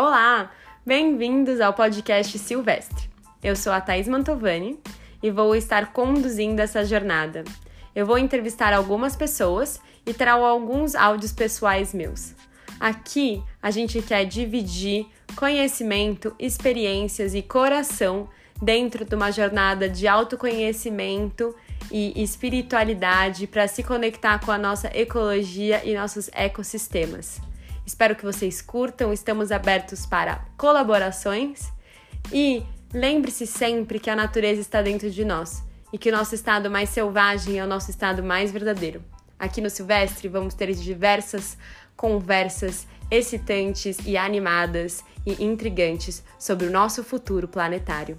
Olá! Bem-vindos ao podcast Silvestre. Eu sou a Thais Mantovani e vou estar conduzindo essa jornada. Eu vou entrevistar algumas pessoas e trago alguns áudios pessoais meus. Aqui a gente quer dividir conhecimento, experiências e coração dentro de uma jornada de autoconhecimento e espiritualidade para se conectar com a nossa ecologia e nossos ecossistemas. Espero que vocês curtam, estamos abertos para colaborações e lembre-se sempre que a natureza está dentro de nós e que o nosso estado mais selvagem é o nosso estado mais verdadeiro. Aqui no Silvestre vamos ter diversas conversas excitantes e animadas e intrigantes sobre o nosso futuro planetário.